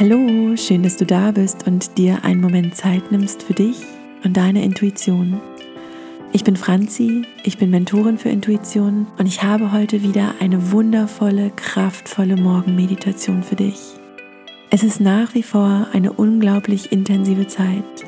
Hallo, schön, dass du da bist und dir einen Moment Zeit nimmst für dich und deine Intuition. Ich bin Franzi, ich bin Mentorin für Intuition und ich habe heute wieder eine wundervolle, kraftvolle Morgenmeditation für dich. Es ist nach wie vor eine unglaublich intensive Zeit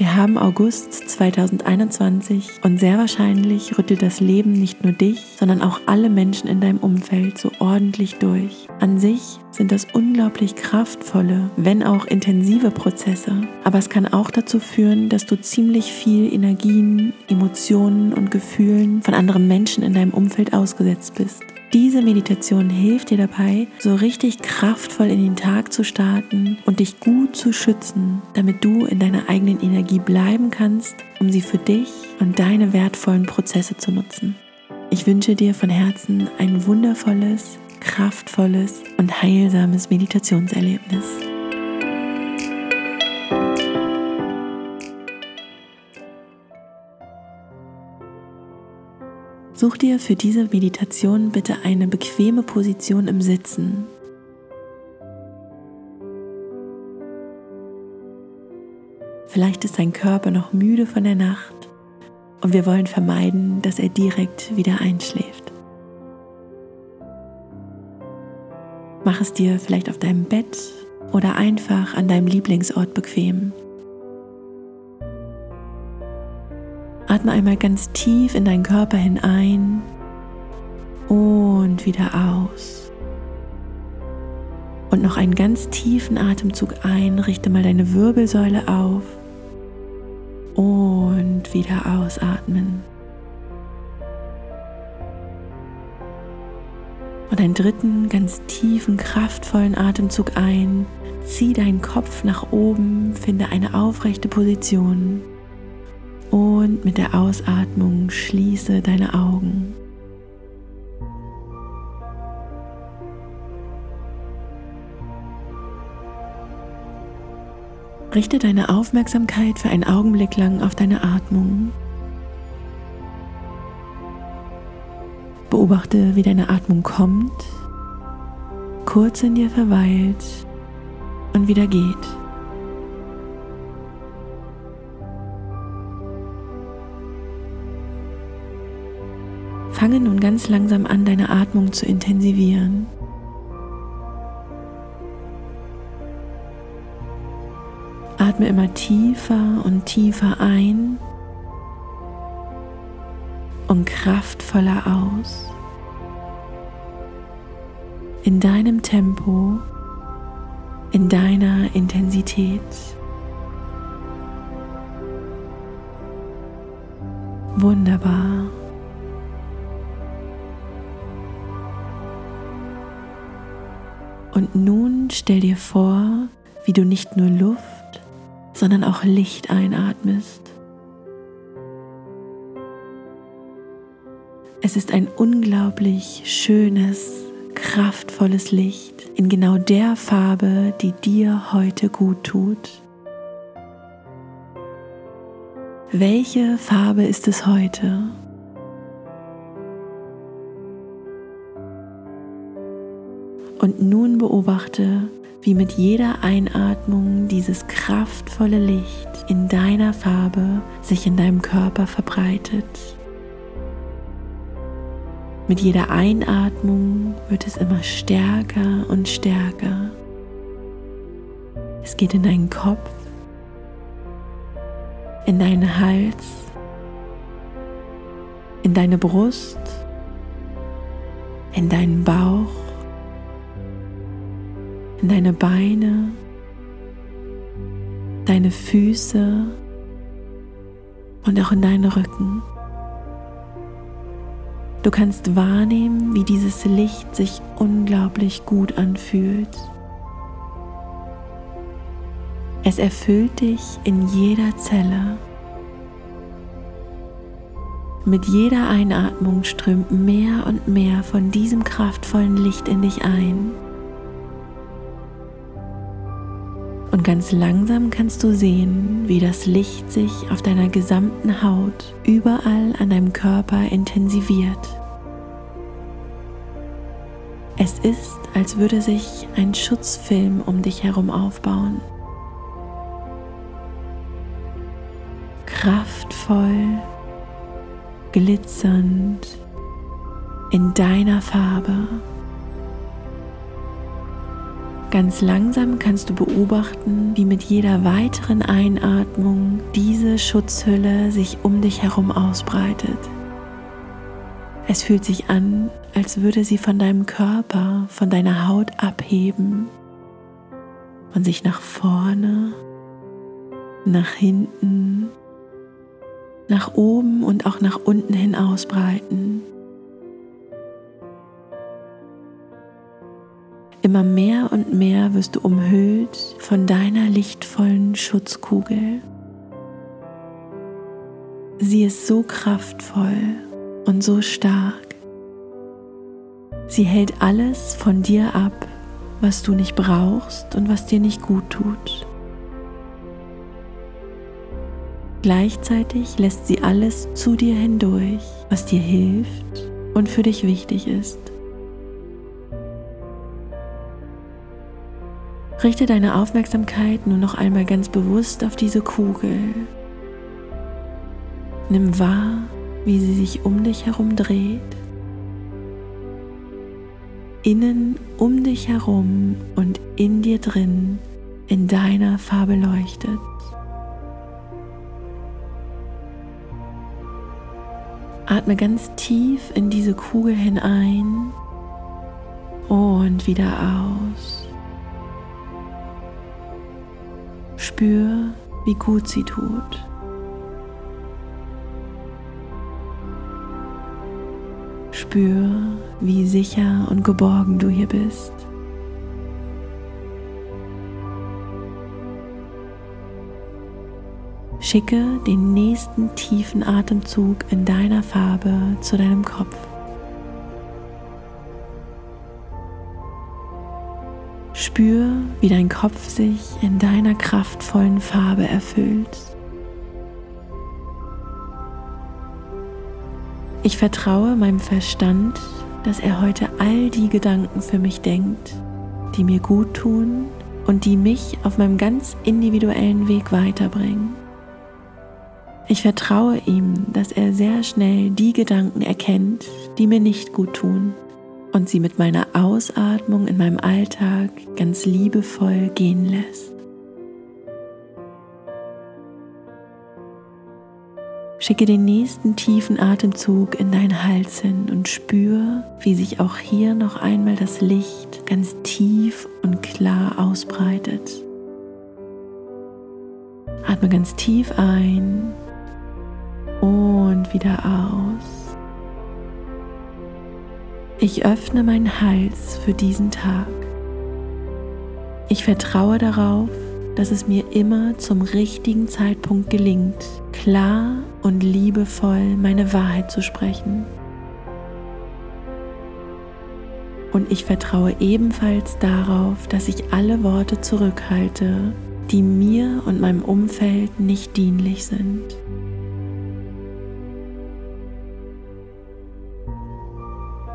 wir haben August 2021 und sehr wahrscheinlich rüttelt das Leben nicht nur dich, sondern auch alle Menschen in deinem Umfeld so ordentlich durch. An sich sind das unglaublich kraftvolle, wenn auch intensive Prozesse, aber es kann auch dazu führen, dass du ziemlich viel Energien, Emotionen und Gefühlen von anderen Menschen in deinem Umfeld ausgesetzt bist. Diese Meditation hilft dir dabei, so richtig kraftvoll in den Tag zu starten und dich gut zu schützen, damit du in deiner eigenen Energie bleiben kannst, um sie für dich und deine wertvollen Prozesse zu nutzen. Ich wünsche dir von Herzen ein wundervolles, kraftvolles und heilsames Meditationserlebnis. Such dir für diese Meditation bitte eine bequeme Position im Sitzen. Vielleicht ist dein Körper noch müde von der Nacht und wir wollen vermeiden, dass er direkt wieder einschläft. Mach es dir vielleicht auf deinem Bett oder einfach an deinem Lieblingsort bequem. Atme einmal ganz tief in deinen Körper hinein und wieder aus. Und noch einen ganz tiefen Atemzug ein, richte mal deine Wirbelsäule auf und wieder ausatmen. Und einen dritten ganz tiefen, kraftvollen Atemzug ein. Zieh deinen Kopf nach oben, finde eine aufrechte Position. Mit der Ausatmung schließe deine Augen. Richte deine Aufmerksamkeit für einen Augenblick lang auf deine Atmung. Beobachte, wie deine Atmung kommt, kurz in dir verweilt und wieder geht. Fange nun ganz langsam an, deine Atmung zu intensivieren. Atme immer tiefer und tiefer ein und kraftvoller aus. In deinem Tempo, in deiner Intensität. Wunderbar. Und nun stell dir vor, wie du nicht nur Luft, sondern auch Licht einatmest. Es ist ein unglaublich schönes, kraftvolles Licht in genau der Farbe, die dir heute gut tut. Welche Farbe ist es heute? Und nun beobachte, wie mit jeder Einatmung dieses kraftvolle Licht in deiner Farbe sich in deinem Körper verbreitet. Mit jeder Einatmung wird es immer stärker und stärker. Es geht in deinen Kopf, in deinen Hals, in deine Brust, in deinen Bauch in deine Beine, deine Füße und auch in deinen Rücken. Du kannst wahrnehmen, wie dieses Licht sich unglaublich gut anfühlt. Es erfüllt dich in jeder Zelle. Mit jeder Einatmung strömt mehr und mehr von diesem kraftvollen Licht in dich ein. Und ganz langsam kannst du sehen, wie das Licht sich auf deiner gesamten Haut überall an deinem Körper intensiviert. Es ist, als würde sich ein Schutzfilm um dich herum aufbauen. Kraftvoll, glitzernd, in deiner Farbe. Ganz langsam kannst du beobachten, wie mit jeder weiteren Einatmung diese Schutzhülle sich um dich herum ausbreitet. Es fühlt sich an, als würde sie von deinem Körper, von deiner Haut abheben und sich nach vorne, nach hinten, nach oben und auch nach unten hin ausbreiten. Immer mehr und mehr wirst du umhüllt von deiner lichtvollen Schutzkugel. Sie ist so kraftvoll und so stark. Sie hält alles von dir ab, was du nicht brauchst und was dir nicht gut tut. Gleichzeitig lässt sie alles zu dir hindurch, was dir hilft und für dich wichtig ist. Richte deine Aufmerksamkeit nun noch einmal ganz bewusst auf diese Kugel. Nimm wahr, wie sie sich um dich herum dreht. Innen um dich herum und in dir drin in deiner Farbe leuchtet. Atme ganz tief in diese Kugel hinein und wieder aus. Spür, wie gut sie tut. Spür, wie sicher und geborgen du hier bist. Schicke den nächsten tiefen Atemzug in deiner Farbe zu deinem Kopf. Spür, wie dein Kopf sich in deiner kraftvollen Farbe erfüllt. Ich vertraue meinem Verstand, dass er heute all die Gedanken für mich denkt, die mir gut tun und die mich auf meinem ganz individuellen Weg weiterbringen. Ich vertraue ihm, dass er sehr schnell die Gedanken erkennt, die mir nicht gut tun und sie mit meiner Ausatmung in meinem Alltag ganz liebevoll gehen lässt. Schicke den nächsten tiefen Atemzug in deinen Hals hin und spür, wie sich auch hier noch einmal das Licht ganz tief und klar ausbreitet. Atme ganz tief ein und wieder aus. Ich öffne meinen Hals für diesen Tag. Ich vertraue darauf, dass es mir immer zum richtigen Zeitpunkt gelingt, klar und liebevoll meine Wahrheit zu sprechen. Und ich vertraue ebenfalls darauf, dass ich alle Worte zurückhalte, die mir und meinem Umfeld nicht dienlich sind.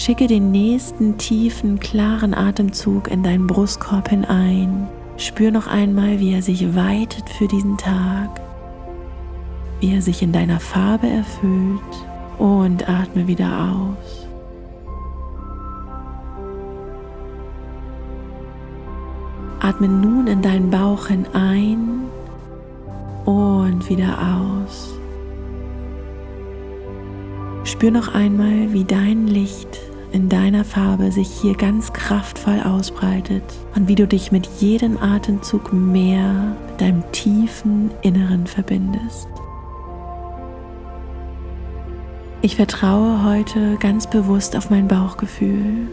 Schicke den nächsten tiefen, klaren Atemzug in deinen Brustkorb hinein. Spür noch einmal, wie er sich weitet für diesen Tag, wie er sich in deiner Farbe erfüllt und atme wieder aus. Atme nun in deinen Bauch hinein und wieder aus. Spür noch einmal, wie dein Licht in deiner Farbe sich hier ganz kraftvoll ausbreitet und wie du dich mit jedem Atemzug mehr mit deinem tiefen Inneren verbindest. Ich vertraue heute ganz bewusst auf mein Bauchgefühl.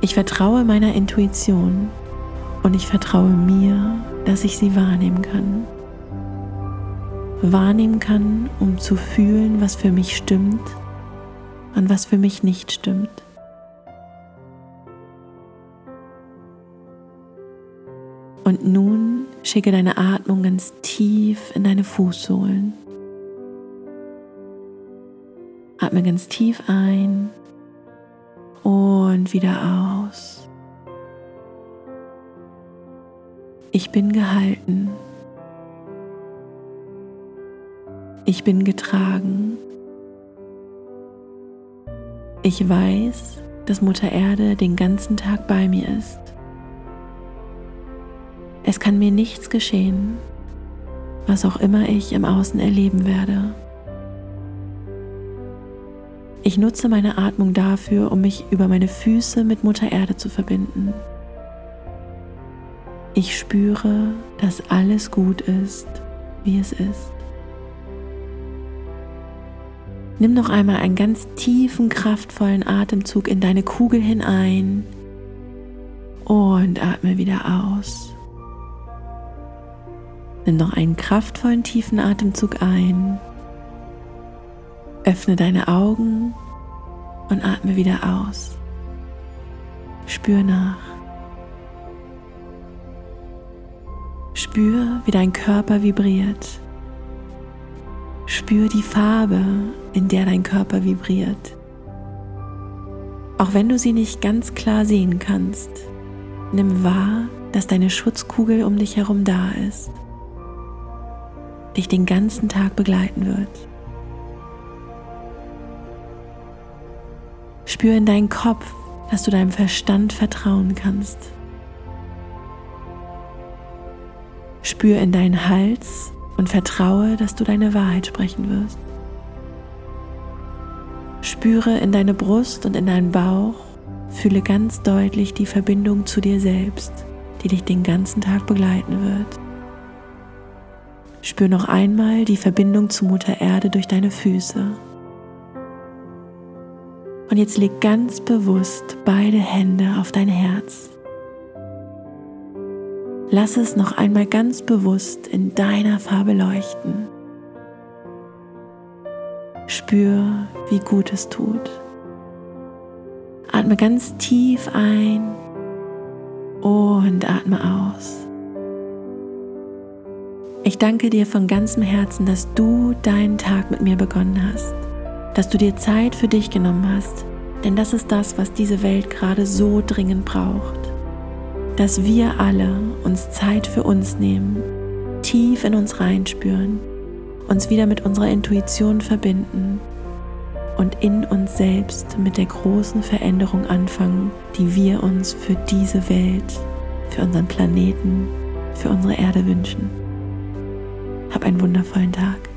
Ich vertraue meiner Intuition und ich vertraue mir, dass ich sie wahrnehmen kann. Wahrnehmen kann, um zu fühlen, was für mich stimmt und was für mich nicht stimmt. Und nun schicke deine Atmung ganz tief in deine und wieder aus. Ich bin gehalten. Ich bin getragen. Ich weiß, dass Mutter Erde den ganzen Tag bei mir ist. Es kann mir nichts geschehen, was auch immer ich im Außen erleben werde. Ich nutze meine Atmung dafür, um mich über meine Füße mit Mutter Erde zu verbinden. Ich spüre, dass alles gut ist, wie es ist. Nimm noch einmal einen ganz tiefen, kraftvollen Atemzug in deine Kugel hinein und atme wieder aus. Nimm noch einen kraftvollen, tiefen Atemzug ein Öffne deine Augen und atme wieder aus. Spür nach. Spür, wie dein Körper vibriert. Spür die Farbe, in der dein Körper vibriert. Auch wenn du sie nicht ganz klar sehen kannst, nimm wahr, dass deine Schutzkugel um dich herum da ist, dich den ganzen Tag begleiten wird. Spür in deinen Kopf, dass du deinem Verstand vertrauen kannst. Spür in deinen Hals und vertraue, dass du deine Wahrheit sprechen wirst. Spüre in deine Brust und in deinen Bauch, fühle ganz deutlich die Verbindung zu dir selbst, die dich den ganzen Tag begleiten wird. Spür noch einmal die Verbindung zu Mutter Erde durch deine Füße. Und jetzt leg ganz bewusst beide Hände auf dein Herz. Lass es noch einmal ganz bewusst in deiner Farbe leuchten. Spür, wie gut es tut. Atme ganz tief ein und atme aus. Ich danke dir von ganzem Herzen, dass du deinen Tag mit mir begonnen hast dass du dir Zeit für dich genommen hast, denn das ist das, was diese Welt gerade so dringend braucht. Dass wir alle uns Zeit für uns nehmen, tief in uns reinspüren, uns wieder mit unserer Intuition verbinden und in uns selbst mit der großen Veränderung anfangen, die wir uns für diese Welt, für unseren Planeten, für unsere Erde wünschen. Hab einen wundervollen Tag.